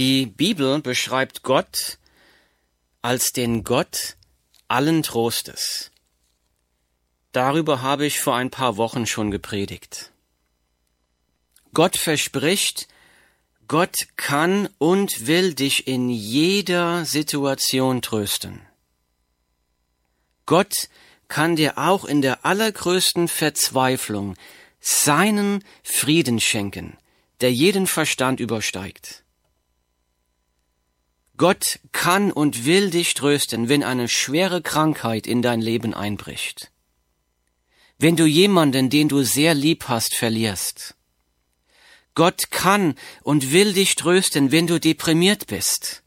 Die Bibel beschreibt Gott als den Gott allen Trostes. Darüber habe ich vor ein paar Wochen schon gepredigt. Gott verspricht, Gott kann und will dich in jeder Situation trösten. Gott kann dir auch in der allergrößten Verzweiflung seinen Frieden schenken, der jeden Verstand übersteigt. Gott kann und will dich trösten, wenn eine schwere Krankheit in dein Leben einbricht. Wenn du jemanden, den du sehr lieb hast, verlierst. Gott kann und will dich trösten, wenn du deprimiert bist.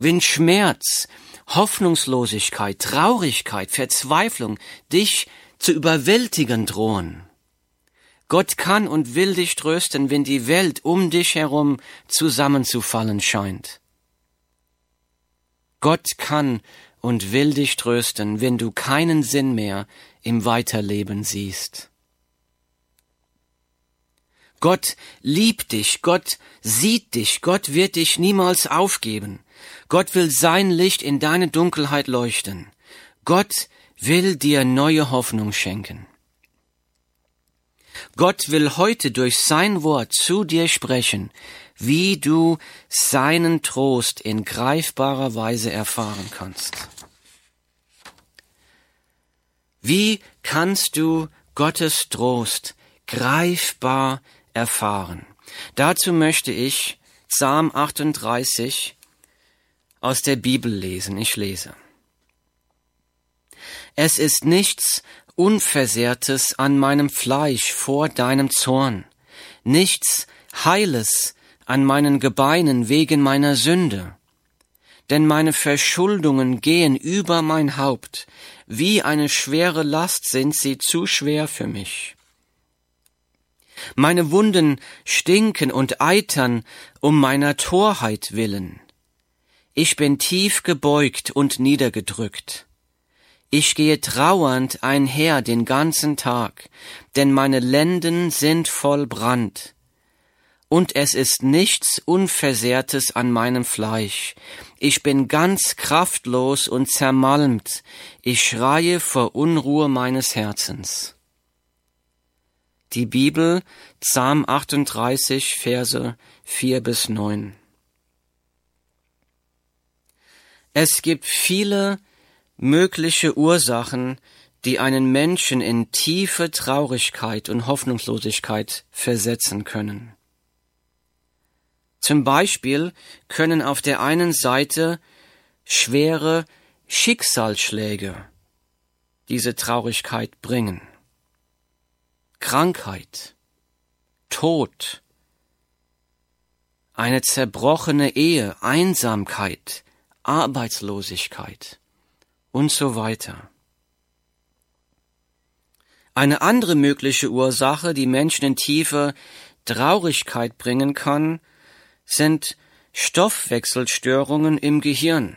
Wenn Schmerz, Hoffnungslosigkeit, Traurigkeit, Verzweiflung dich zu überwältigen drohen. Gott kann und will dich trösten, wenn die Welt um dich herum zusammenzufallen scheint. Gott kann und will dich trösten, wenn du keinen Sinn mehr im Weiterleben siehst. Gott liebt dich, Gott sieht dich, Gott wird dich niemals aufgeben. Gott will sein Licht in deine Dunkelheit leuchten. Gott will dir neue Hoffnung schenken. Gott will heute durch sein Wort zu dir sprechen, wie du seinen Trost in greifbarer Weise erfahren kannst. Wie kannst du Gottes Trost greifbar erfahren? Dazu möchte ich Psalm 38 aus der Bibel lesen. Ich lese. Es ist nichts Unversehrtes an meinem Fleisch vor deinem Zorn, nichts Heiles an meinen Gebeinen wegen meiner Sünde. Denn meine Verschuldungen gehen über mein Haupt, wie eine schwere Last sind sie zu schwer für mich. Meine Wunden stinken und eitern um meiner Torheit willen. Ich bin tief gebeugt und niedergedrückt. Ich gehe trauernd einher den ganzen Tag, denn meine Lenden sind voll Brand. Und es ist nichts Unversehrtes an meinem Fleisch. Ich bin ganz kraftlos und zermalmt. Ich schreie vor Unruhe meines Herzens. Die Bibel, Psalm 38, Verse 4 bis 9. Es gibt viele mögliche Ursachen, die einen Menschen in tiefe Traurigkeit und Hoffnungslosigkeit versetzen können. Zum Beispiel können auf der einen Seite schwere Schicksalsschläge diese Traurigkeit bringen. Krankheit, Tod, eine zerbrochene Ehe, Einsamkeit, Arbeitslosigkeit und so weiter. Eine andere mögliche Ursache, die Menschen in tiefe Traurigkeit bringen kann, sind Stoffwechselstörungen im Gehirn.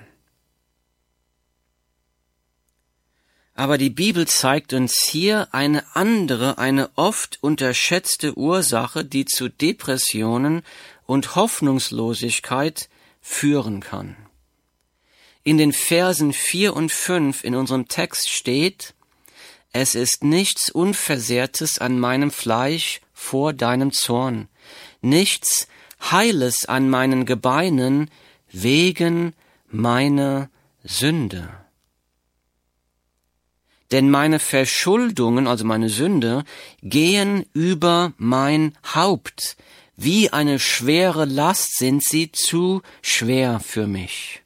Aber die Bibel zeigt uns hier eine andere, eine oft unterschätzte Ursache, die zu Depressionen und Hoffnungslosigkeit führen kann in den Versen vier und fünf in unserem Text steht, es ist nichts Unversehrtes an meinem Fleisch vor deinem Zorn, nichts Heiles an meinen Gebeinen wegen meiner Sünde. Denn meine Verschuldungen, also meine Sünde, gehen über mein Haupt. Wie eine schwere Last sind sie zu schwer für mich.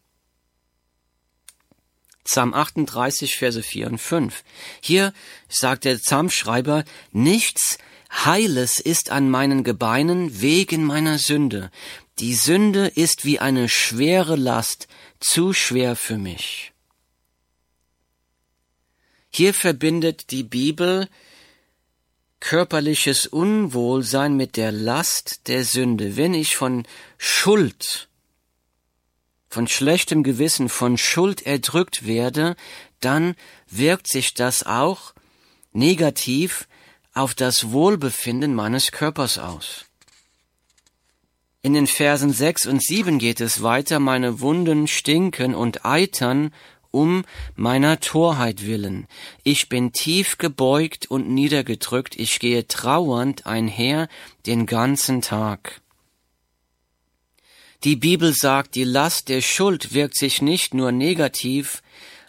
Psalm 38, Verse 4 und 5. Hier sagt der Psalmschreiber, nichts Heiles ist an meinen Gebeinen wegen meiner Sünde. Die Sünde ist wie eine schwere Last, zu schwer für mich. Hier verbindet die Bibel körperliches Unwohlsein mit der Last der Sünde. Wenn ich von Schuld von schlechtem Gewissen, von Schuld erdrückt werde, dann wirkt sich das auch negativ auf das Wohlbefinden meines Körpers aus. In den Versen 6 und 7 geht es weiter, meine Wunden stinken und eitern um meiner Torheit willen. Ich bin tief gebeugt und niedergedrückt, ich gehe trauernd einher den ganzen Tag. Die Bibel sagt, die Last der Schuld wirkt sich nicht nur negativ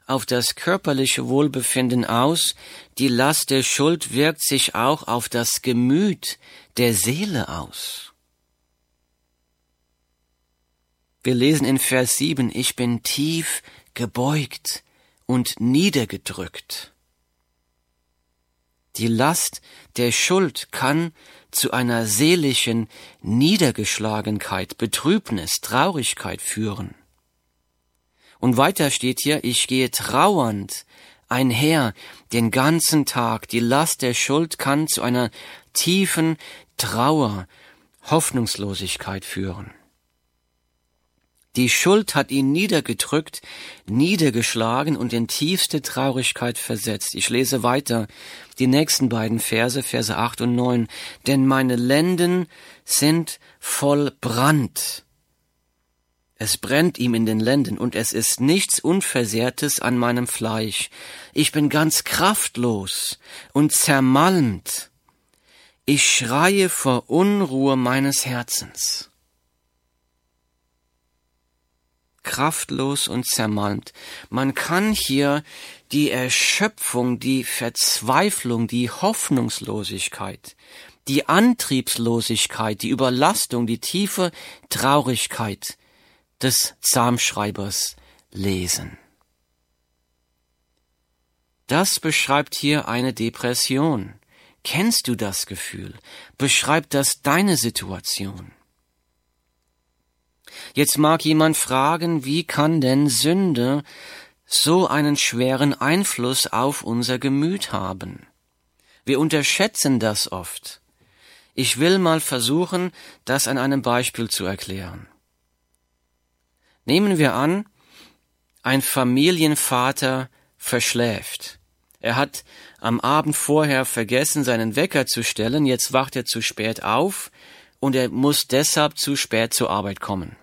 auf das körperliche Wohlbefinden aus, die Last der Schuld wirkt sich auch auf das Gemüt der Seele aus. Wir lesen in Vers 7, ich bin tief gebeugt und niedergedrückt. Die Last der Schuld kann zu einer seelischen Niedergeschlagenheit, Betrübnis, Traurigkeit führen. Und weiter steht hier, ich gehe trauernd einher den ganzen Tag. Die Last der Schuld kann zu einer tiefen Trauer, Hoffnungslosigkeit führen. Die Schuld hat ihn niedergedrückt, niedergeschlagen und in tiefste Traurigkeit versetzt. Ich lese weiter die nächsten beiden Verse, Verse 8 und 9. Denn meine Lenden sind voll Brand. Es brennt ihm in den Lenden und es ist nichts Unversehrtes an meinem Fleisch. Ich bin ganz kraftlos und zermalmt. Ich schreie vor Unruhe meines Herzens. kraftlos und zermalmt. Man kann hier die Erschöpfung, die Verzweiflung, die Hoffnungslosigkeit, die Antriebslosigkeit, die Überlastung, die tiefe Traurigkeit des Psalmschreibers lesen. Das beschreibt hier eine Depression. Kennst du das Gefühl? Beschreibt das deine Situation? Jetzt mag jemand fragen, wie kann denn Sünde so einen schweren Einfluss auf unser Gemüt haben? Wir unterschätzen das oft. Ich will mal versuchen, das an einem Beispiel zu erklären. Nehmen wir an, ein Familienvater verschläft. Er hat am Abend vorher vergessen, seinen Wecker zu stellen, jetzt wacht er zu spät auf und er muss deshalb zu spät zur Arbeit kommen.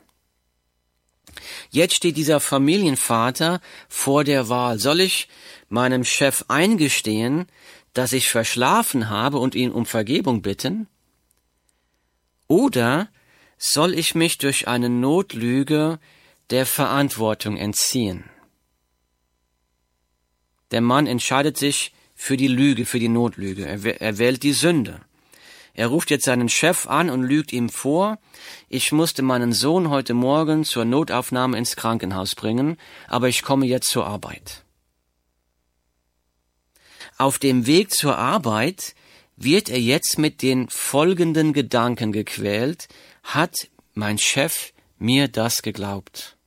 Jetzt steht dieser Familienvater vor der Wahl. Soll ich meinem Chef eingestehen, dass ich verschlafen habe und ihn um Vergebung bitten? Oder soll ich mich durch eine Notlüge der Verantwortung entziehen? Der Mann entscheidet sich für die Lüge, für die Notlüge. Er, wählt die Sünde. Er ruft jetzt seinen Chef an und lügt ihm vor, ich musste meinen Sohn heute Morgen zur Notaufnahme ins Krankenhaus bringen, aber ich komme jetzt zur Arbeit. Auf dem Weg zur Arbeit wird er jetzt mit den folgenden Gedanken gequält, hat mein Chef mir das geglaubt?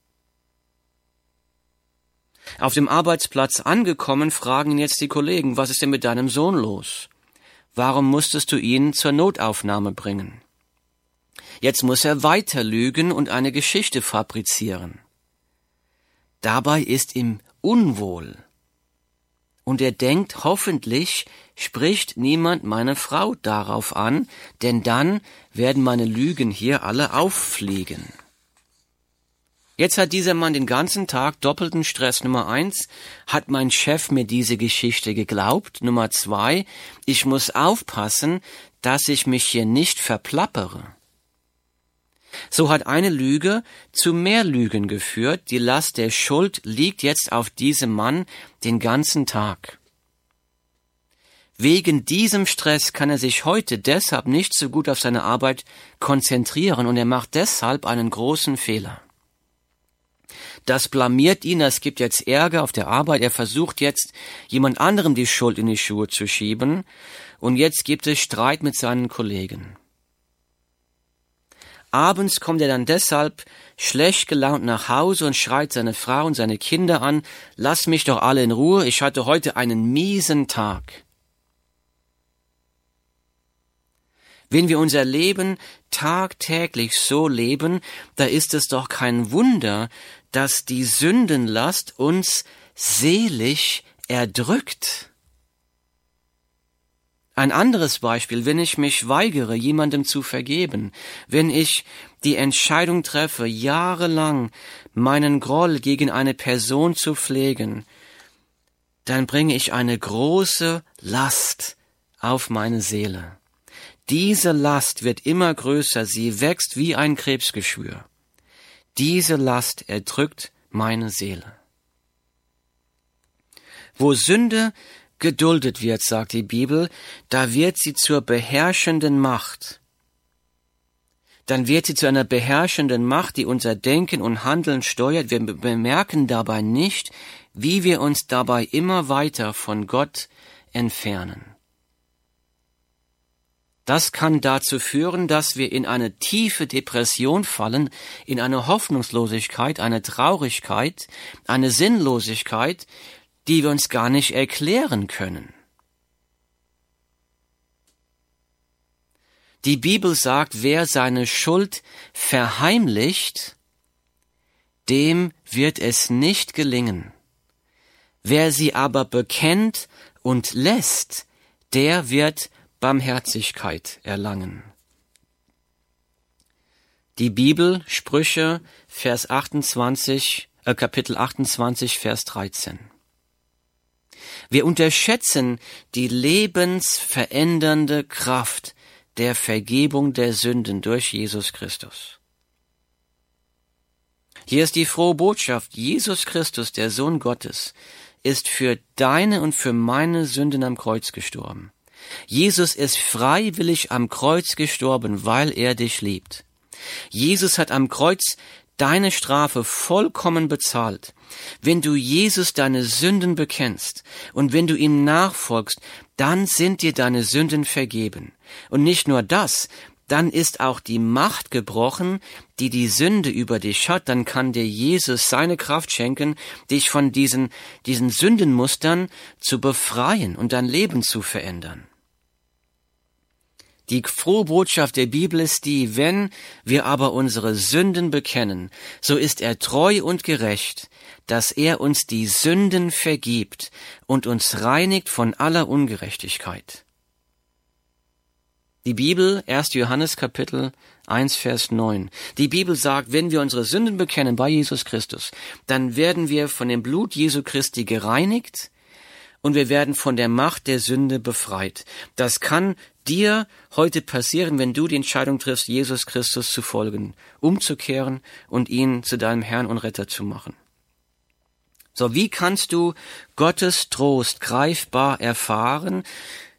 Auf dem Arbeitsplatz angekommen, fragen ihn jetzt die Kollegen, was ist denn mit deinem Sohn los? Warum musstest du ihn zur Notaufnahme bringen? Jetzt muss er weiter lügen und eine Geschichte fabrizieren. Dabei ist ihm unwohl. Und er denkt, hoffentlich spricht niemand meine Frau darauf an, denn dann werden meine Lügen hier alle auffliegen. Jetzt hat dieser Mann den ganzen Tag doppelten Stress. Nummer eins, hat mein Chef mir diese Geschichte geglaubt? Nummer zwei, ich muss aufpassen, dass ich mich hier nicht verplappere. So hat eine Lüge zu mehr Lügen geführt. Die Last der Schuld liegt jetzt auf diesem Mann den ganzen Tag. Wegen diesem Stress kann er sich heute deshalb nicht so gut auf seine Arbeit konzentrieren und er macht deshalb einen großen Fehler. Das blamiert ihn, es gibt jetzt Ärger auf der Arbeit, er versucht jetzt jemand anderem die Schuld in die Schuhe zu schieben und jetzt gibt es Streit mit seinen Kollegen. Abends kommt er dann deshalb schlecht gelaunt nach Hause und schreit seine Frau und seine Kinder an, lass mich doch alle in Ruhe, ich hatte heute einen miesen Tag. Wenn wir unser Leben tagtäglich so leben, da ist es doch kein Wunder, dass die Sündenlast uns selig erdrückt. Ein anderes Beispiel, wenn ich mich weigere, jemandem zu vergeben, wenn ich die Entscheidung treffe, jahrelang meinen Groll gegen eine Person zu pflegen, dann bringe ich eine große Last auf meine Seele. Diese Last wird immer größer, sie wächst wie ein Krebsgeschwür. Diese Last erdrückt meine Seele. Wo Sünde geduldet wird, sagt die Bibel, da wird sie zur beherrschenden Macht. Dann wird sie zu einer beherrschenden Macht, die unser Denken und Handeln steuert. Wir bemerken dabei nicht, wie wir uns dabei immer weiter von Gott entfernen. Das kann dazu führen, dass wir in eine tiefe Depression fallen, in eine Hoffnungslosigkeit, eine Traurigkeit, eine Sinnlosigkeit, die wir uns gar nicht erklären können. Die Bibel sagt, wer seine Schuld verheimlicht, dem wird es nicht gelingen. Wer sie aber bekennt und lässt, der wird Barmherzigkeit erlangen. Die Bibel, Sprüche, Vers 28, äh, Kapitel 28, Vers 13. Wir unterschätzen die lebensverändernde Kraft der Vergebung der Sünden durch Jesus Christus. Hier ist die frohe Botschaft. Jesus Christus, der Sohn Gottes, ist für deine und für meine Sünden am Kreuz gestorben. Jesus ist freiwillig am Kreuz gestorben, weil er dich liebt. Jesus hat am Kreuz deine Strafe vollkommen bezahlt. Wenn du Jesus deine Sünden bekennst und wenn du ihm nachfolgst, dann sind dir deine Sünden vergeben. Und nicht nur das, dann ist auch die Macht gebrochen, die die Sünde über dich hat, dann kann dir Jesus seine Kraft schenken, dich von diesen, diesen Sündenmustern zu befreien und dein Leben zu verändern. Die frohe Botschaft der Bibel ist die, wenn wir aber unsere Sünden bekennen, so ist er treu und gerecht, dass er uns die Sünden vergibt und uns reinigt von aller Ungerechtigkeit. Die Bibel, 1. Johannes Kapitel 1, Vers 9. Die Bibel sagt, wenn wir unsere Sünden bekennen bei Jesus Christus, dann werden wir von dem Blut Jesu Christi gereinigt und wir werden von der Macht der Sünde befreit. Das kann dir heute passieren, wenn du die Entscheidung triffst, Jesus Christus zu folgen, umzukehren und ihn zu deinem Herrn und Retter zu machen. So, wie kannst du Gottes Trost greifbar erfahren?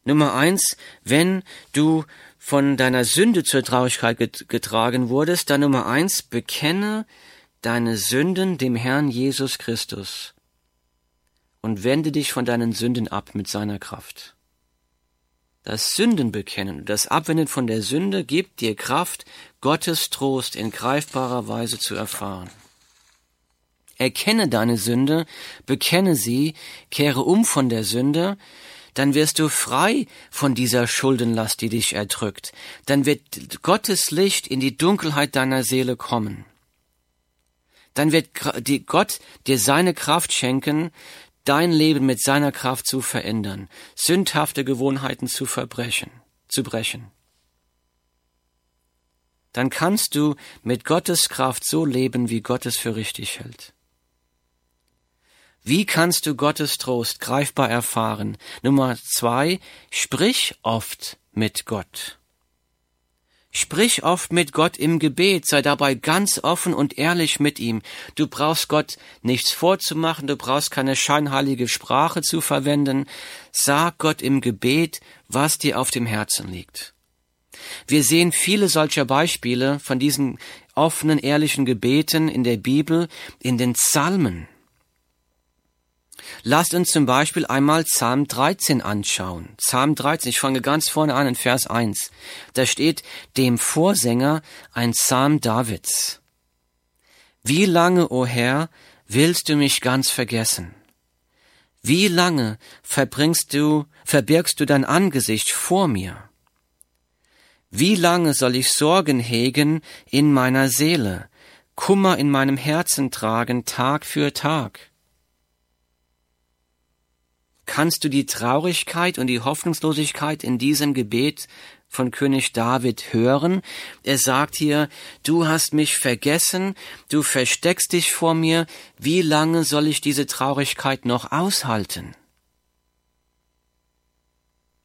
Nummer eins, wenn du von deiner Sünde zur Traurigkeit getragen wurdest, dann Nummer eins, bekenne deine Sünden dem Herrn Jesus Christus und wende dich von deinen Sünden ab mit seiner Kraft. Das Sündenbekennen, das Abwenden von der Sünde gibt dir Kraft, Gottes Trost in greifbarer Weise zu erfahren. Erkenne deine Sünde, bekenne sie, kehre um von der Sünde, dann wirst du frei von dieser Schuldenlast, die dich erdrückt. Dann wird Gottes Licht in die Dunkelheit deiner Seele kommen. Dann wird Gott dir seine Kraft schenken, dein Leben mit seiner Kraft zu verändern, sündhafte Gewohnheiten zu verbrechen, zu brechen. Dann kannst du mit Gottes Kraft so leben, wie Gott es für richtig hält. Wie kannst du Gottes Trost greifbar erfahren? Nummer zwei, sprich oft mit Gott. Sprich oft mit Gott im Gebet, sei dabei ganz offen und ehrlich mit ihm. Du brauchst Gott nichts vorzumachen, du brauchst keine scheinheilige Sprache zu verwenden. Sag Gott im Gebet, was dir auf dem Herzen liegt. Wir sehen viele solcher Beispiele von diesen offenen, ehrlichen Gebeten in der Bibel, in den Psalmen. Lasst uns zum Beispiel einmal Psalm 13 anschauen. Psalm 13, ich fange ganz vorne an in Vers 1. Da steht dem Vorsänger ein Psalm Davids. Wie lange, o oh Herr, willst du mich ganz vergessen? Wie lange verbringst du, verbirgst du dein Angesicht vor mir? Wie lange soll ich Sorgen hegen in meiner Seele, Kummer in meinem Herzen tragen Tag für Tag? Kannst du die Traurigkeit und die Hoffnungslosigkeit in diesem Gebet von König David hören. Er sagt hier, du hast mich vergessen, du versteckst dich vor mir, wie lange soll ich diese Traurigkeit noch aushalten?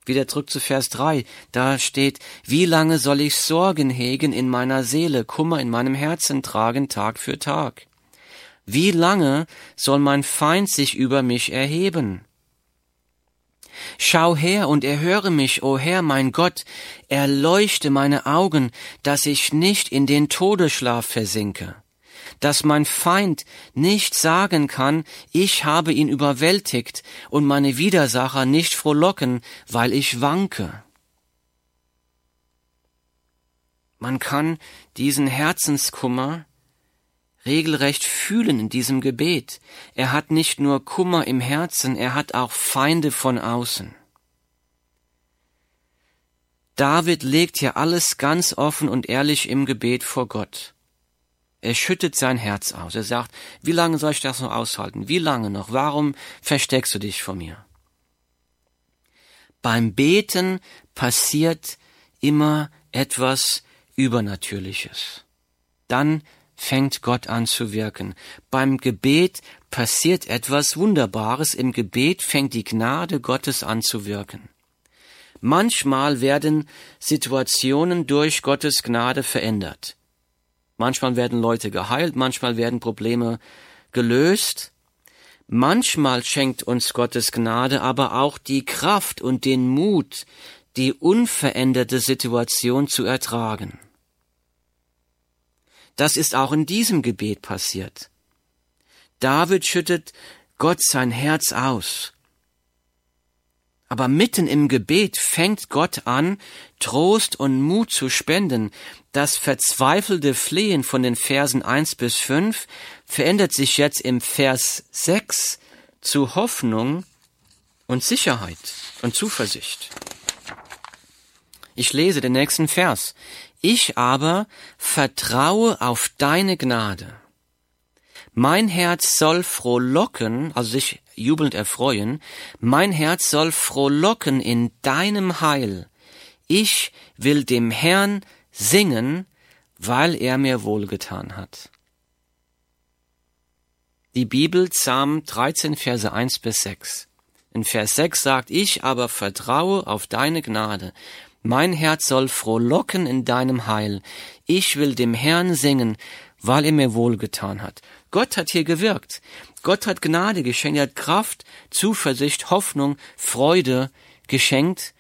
Wieder zurück zu Vers 3, da steht, wie lange soll ich Sorgen hegen in meiner Seele, Kummer in meinem Herzen tragen Tag für Tag? Wie lange soll mein Feind sich über mich erheben? Schau her und erhöre mich, o Herr mein Gott, erleuchte meine Augen, dass ich nicht in den Todesschlaf versinke, dass mein Feind nicht sagen kann, ich habe ihn überwältigt und meine Widersacher nicht frohlocken, weil ich wanke. Man kann diesen Herzenskummer regelrecht fühlen in diesem Gebet. Er hat nicht nur Kummer im Herzen, er hat auch Feinde von außen. David legt hier alles ganz offen und ehrlich im Gebet vor Gott. Er schüttet sein Herz aus. Er sagt, wie lange soll ich das noch aushalten? Wie lange noch? Warum versteckst du dich vor mir? Beim Beten passiert immer etwas Übernatürliches. Dann fängt Gott an zu wirken. Beim Gebet passiert etwas Wunderbares. Im Gebet fängt die Gnade Gottes an zu wirken. Manchmal werden Situationen durch Gottes Gnade verändert. Manchmal werden Leute geheilt, manchmal werden Probleme gelöst. Manchmal schenkt uns Gottes Gnade aber auch die Kraft und den Mut, die unveränderte Situation zu ertragen. Das ist auch in diesem Gebet passiert. David schüttet Gott sein Herz aus. Aber mitten im Gebet fängt Gott an, Trost und Mut zu spenden. Das verzweifelte Flehen von den Versen 1 bis 5 verändert sich jetzt im Vers 6 zu Hoffnung und Sicherheit und Zuversicht. Ich lese den nächsten Vers. Ich aber vertraue auf deine Gnade. Mein Herz soll frohlocken, also sich jubelnd erfreuen, mein Herz soll frohlocken in deinem Heil. Ich will dem Herrn singen, weil er mir wohlgetan hat. Die Bibel, Psalm 13, Verse 1 bis 6. In Vers 6 sagt, ich aber vertraue auf deine Gnade. Mein Herz soll frohlocken in deinem Heil. Ich will dem Herrn singen, weil er mir wohlgetan hat. Gott hat hier gewirkt. Gott hat Gnade geschenkt, er hat Kraft, Zuversicht, Hoffnung, Freude geschenkt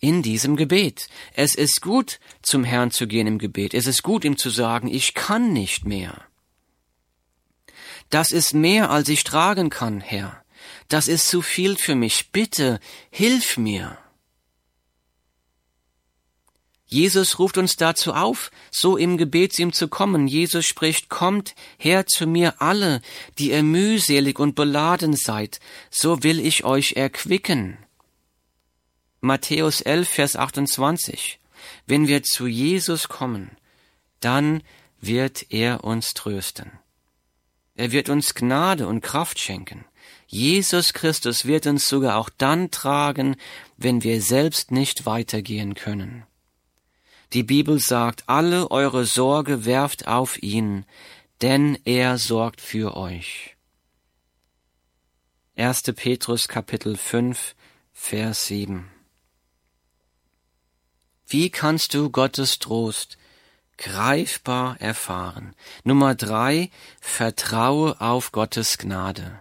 in diesem Gebet. Es ist gut, zum Herrn zu gehen im Gebet. Es ist gut, ihm zu sagen, ich kann nicht mehr. Das ist mehr, als ich tragen kann, Herr. Das ist zu viel für mich. Bitte, hilf mir. Jesus ruft uns dazu auf, so im Gebet zu ihm zu kommen. Jesus spricht, kommt her zu mir alle, die ihr mühselig und beladen seid, so will ich euch erquicken. Matthäus 11, Vers 28. Wenn wir zu Jesus kommen, dann wird er uns trösten. Er wird uns Gnade und Kraft schenken. Jesus Christus wird uns sogar auch dann tragen, wenn wir selbst nicht weitergehen können. Die Bibel sagt, alle eure Sorge werft auf ihn, denn er sorgt für euch. 1. Petrus Kapitel 5, Vers 7. Wie kannst du Gottes Trost greifbar erfahren? Nummer drei, vertraue auf Gottes Gnade.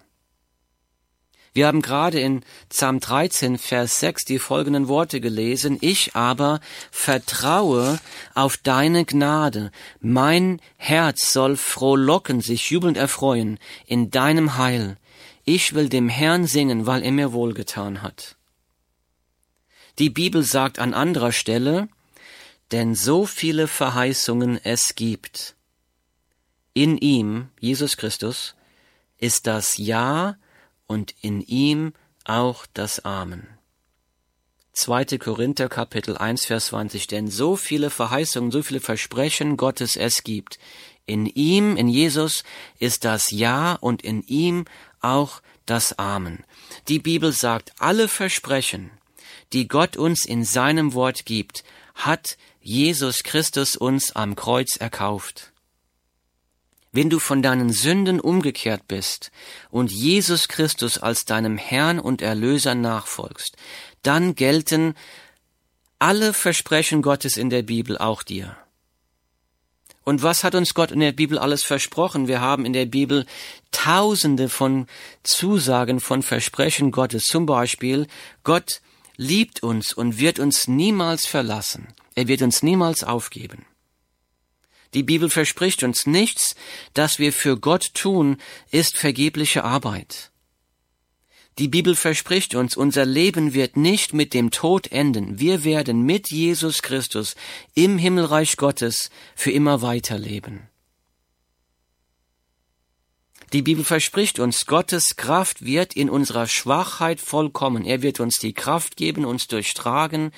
Wir haben gerade in Psalm 13, Vers 6 die folgenden Worte gelesen. Ich aber vertraue auf deine Gnade. Mein Herz soll frohlocken, sich jubelnd erfreuen in deinem Heil. Ich will dem Herrn singen, weil er mir wohlgetan hat. Die Bibel sagt an anderer Stelle, denn so viele Verheißungen es gibt. In ihm, Jesus Christus, ist das Ja und in ihm auch das Amen. 2. Korinther Kapitel 1 Vers 20, denn so viele Verheißungen, so viele Versprechen Gottes es gibt. In ihm, in Jesus, ist das Ja und in ihm auch das Amen. Die Bibel sagt, alle Versprechen, die Gott uns in seinem Wort gibt, hat Jesus Christus uns am Kreuz erkauft. Wenn du von deinen Sünden umgekehrt bist und Jesus Christus als deinem Herrn und Erlöser nachfolgst, dann gelten alle Versprechen Gottes in der Bibel auch dir. Und was hat uns Gott in der Bibel alles versprochen? Wir haben in der Bibel tausende von Zusagen von Versprechen Gottes. Zum Beispiel, Gott liebt uns und wird uns niemals verlassen. Er wird uns niemals aufgeben. Die Bibel verspricht uns nichts, das wir für Gott tun, ist vergebliche Arbeit. Die Bibel verspricht uns, unser Leben wird nicht mit dem Tod enden. Wir werden mit Jesus Christus im Himmelreich Gottes für immer weiterleben. Die Bibel verspricht uns, Gottes Kraft wird in unserer Schwachheit vollkommen. Er wird uns die Kraft geben, uns durchtragen.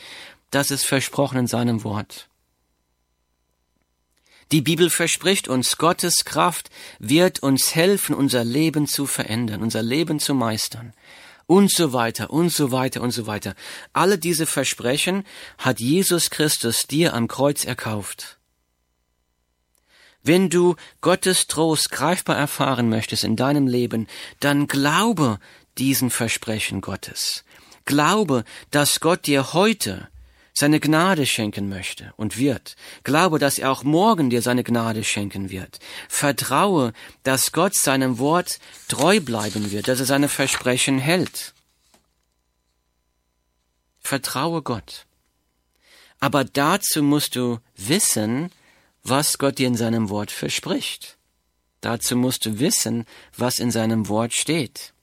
Das ist versprochen in seinem Wort. Die Bibel verspricht uns, Gottes Kraft wird uns helfen, unser Leben zu verändern, unser Leben zu meistern. Und so weiter, und so weiter, und so weiter. Alle diese Versprechen hat Jesus Christus dir am Kreuz erkauft. Wenn du Gottes Trost greifbar erfahren möchtest in deinem Leben, dann glaube diesen Versprechen Gottes. Glaube, dass Gott dir heute seine Gnade schenken möchte und wird. Glaube, dass er auch morgen dir seine Gnade schenken wird. Vertraue, dass Gott seinem Wort treu bleiben wird, dass er seine Versprechen hält. Vertraue Gott. Aber dazu musst du wissen, was Gott dir in seinem Wort verspricht. Dazu musst du wissen, was in seinem Wort steht.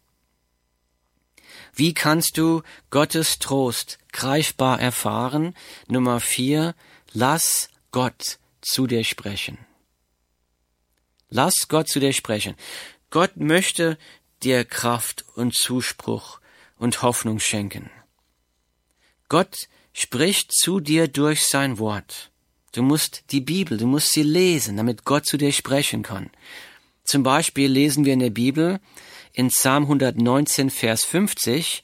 Wie kannst du Gottes Trost greifbar erfahren? Nummer vier, lass Gott zu dir sprechen. Lass Gott zu dir sprechen. Gott möchte dir Kraft und Zuspruch und Hoffnung schenken. Gott spricht zu dir durch sein Wort. Du musst die Bibel, du musst sie lesen, damit Gott zu dir sprechen kann. Zum Beispiel lesen wir in der Bibel, in Psalm 119, Vers 50,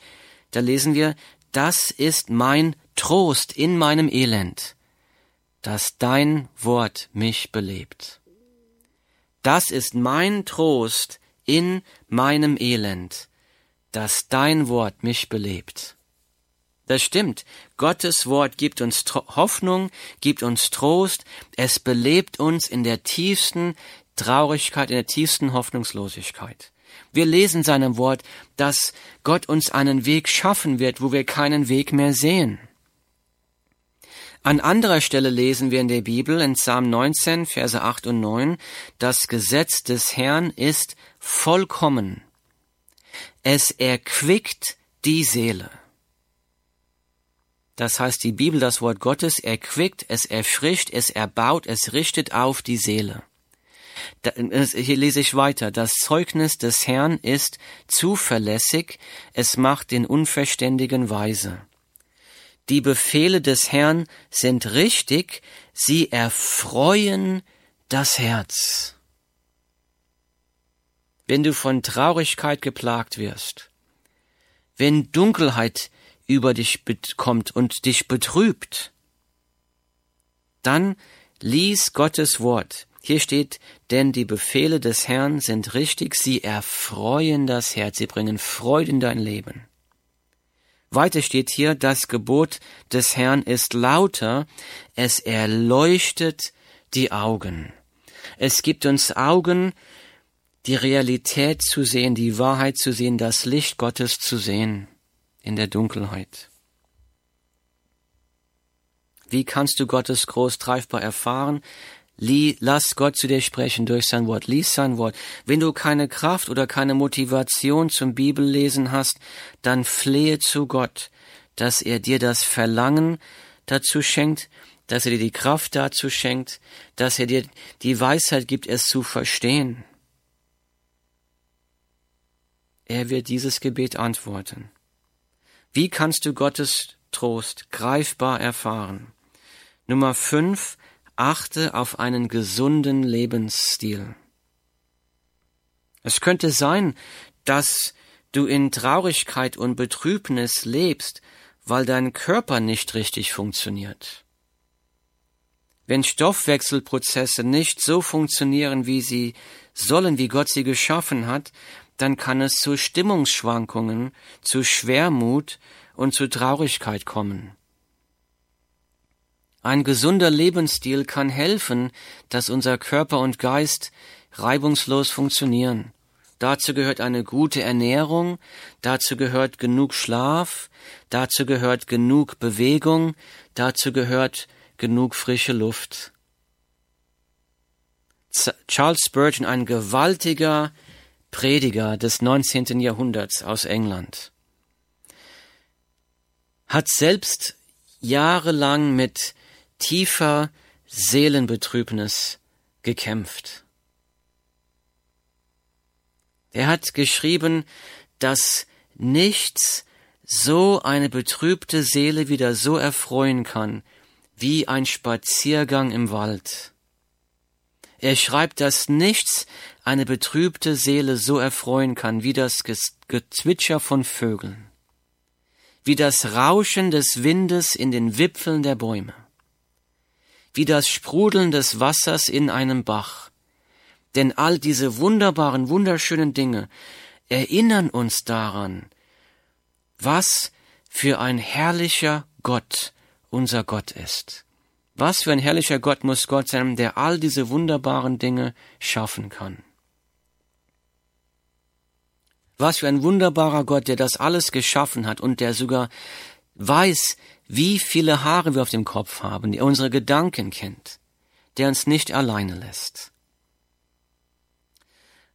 da lesen wir, das ist mein Trost in meinem Elend, dass dein Wort mich belebt. Das ist mein Trost in meinem Elend, dass dein Wort mich belebt. Das stimmt. Gottes Wort gibt uns Hoffnung, gibt uns Trost, es belebt uns in der tiefsten Traurigkeit, in der tiefsten Hoffnungslosigkeit. Wir lesen seinem Wort, dass Gott uns einen Weg schaffen wird, wo wir keinen Weg mehr sehen. An anderer Stelle lesen wir in der Bibel in Psalm 19, Verse 8 und 9, das Gesetz des Herrn ist vollkommen. Es erquickt die Seele. Das heißt, die Bibel, das Wort Gottes, erquickt, es erfrischt, es erbaut, es richtet auf die Seele. Hier lese ich weiter. Das Zeugnis des Herrn ist zuverlässig, es macht den Unverständigen weise. Die Befehle des Herrn sind richtig, sie erfreuen das Herz. Wenn du von Traurigkeit geplagt wirst, wenn Dunkelheit über dich kommt und dich betrübt, dann lies Gottes Wort, hier steht, denn die Befehle des Herrn sind richtig, sie erfreuen das Herz, sie bringen Freude in dein Leben. Weiter steht hier, das Gebot des Herrn ist lauter, es erleuchtet die Augen. Es gibt uns Augen, die Realität zu sehen, die Wahrheit zu sehen, das Licht Gottes zu sehen in der Dunkelheit. Wie kannst du Gottes groß greifbar erfahren? Lass Gott zu dir sprechen durch sein Wort. Lies sein Wort. Wenn du keine Kraft oder keine Motivation zum Bibellesen hast, dann flehe zu Gott, dass er dir das Verlangen dazu schenkt, dass er dir die Kraft dazu schenkt, dass er dir die Weisheit gibt, es zu verstehen. Er wird dieses Gebet antworten. Wie kannst du Gottes Trost greifbar erfahren? Nummer fünf, achte auf einen gesunden Lebensstil. Es könnte sein, dass du in Traurigkeit und Betrübnis lebst, weil dein Körper nicht richtig funktioniert. Wenn Stoffwechselprozesse nicht so funktionieren, wie sie sollen, wie Gott sie geschaffen hat, dann kann es zu Stimmungsschwankungen, zu Schwermut und zu Traurigkeit kommen. Ein gesunder Lebensstil kann helfen, dass unser Körper und Geist reibungslos funktionieren. Dazu gehört eine gute Ernährung, dazu gehört genug Schlaf, dazu gehört genug Bewegung, dazu gehört genug frische Luft. Charles Spurgeon, ein gewaltiger Prediger des 19. Jahrhunderts aus England, hat selbst jahrelang mit tiefer Seelenbetrübnis gekämpft. Er hat geschrieben, dass nichts so eine betrübte Seele wieder so erfreuen kann, wie ein Spaziergang im Wald. Er schreibt, dass nichts eine betrübte Seele so erfreuen kann, wie das Gezwitscher von Vögeln, wie das Rauschen des Windes in den Wipfeln der Bäume, wie das Sprudeln des Wassers in einem Bach. Denn all diese wunderbaren, wunderschönen Dinge erinnern uns daran, was für ein herrlicher Gott unser Gott ist. Was für ein herrlicher Gott muss Gott sein, der all diese wunderbaren Dinge schaffen kann. Was für ein wunderbarer Gott, der das alles geschaffen hat und der sogar weiß, wie viele Haare wir auf dem Kopf haben, der unsere Gedanken kennt, der uns nicht alleine lässt.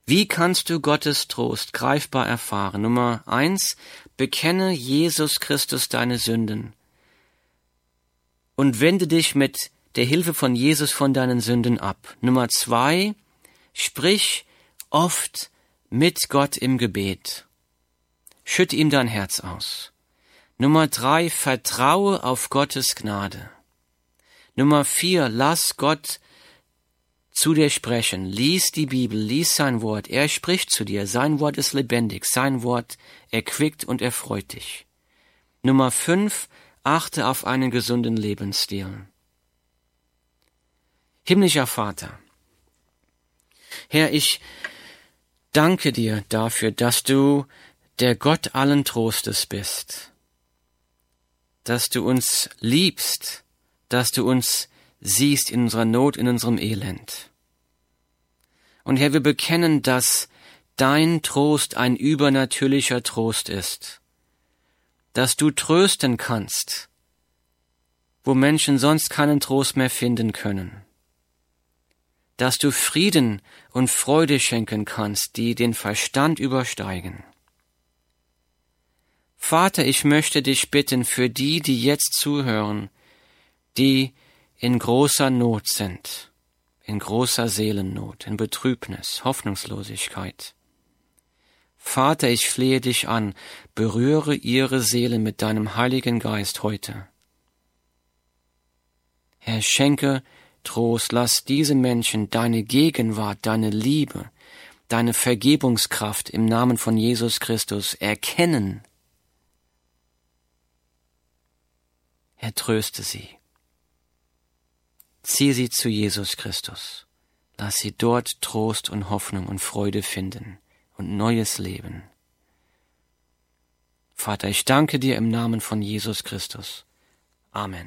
Wie kannst du Gottes Trost greifbar erfahren? Nummer eins, bekenne Jesus Christus deine Sünden und wende dich mit der Hilfe von Jesus von deinen Sünden ab. Nummer zwei, sprich oft mit Gott im Gebet. Schütte ihm dein Herz aus. Nummer drei, vertraue auf Gottes Gnade. Nummer vier, lass Gott zu dir sprechen. Lies die Bibel, lies sein Wort. Er spricht zu dir. Sein Wort ist lebendig. Sein Wort erquickt und erfreut dich. Nummer fünf, achte auf einen gesunden Lebensstil. Himmlischer Vater, Herr, ich danke dir dafür, dass du der Gott allen Trostes bist, dass du uns liebst, dass du uns siehst in unserer Not, in unserem Elend. Und Herr, wir bekennen, dass dein Trost ein übernatürlicher Trost ist dass du trösten kannst, wo Menschen sonst keinen Trost mehr finden können, dass du Frieden und Freude schenken kannst, die den Verstand übersteigen. Vater, ich möchte dich bitten für die, die jetzt zuhören, die in großer Not sind, in großer Seelennot, in Betrübnis, Hoffnungslosigkeit. Vater, ich flehe dich an, berühre ihre Seele mit deinem Heiligen Geist heute. Herr, schenke Trost, lass diese Menschen deine Gegenwart, deine Liebe, deine Vergebungskraft im Namen von Jesus Christus erkennen. Herr, tröste sie. Zieh sie zu Jesus Christus. Lass sie dort Trost und Hoffnung und Freude finden und neues Leben. Vater, ich danke dir im Namen von Jesus Christus. Amen.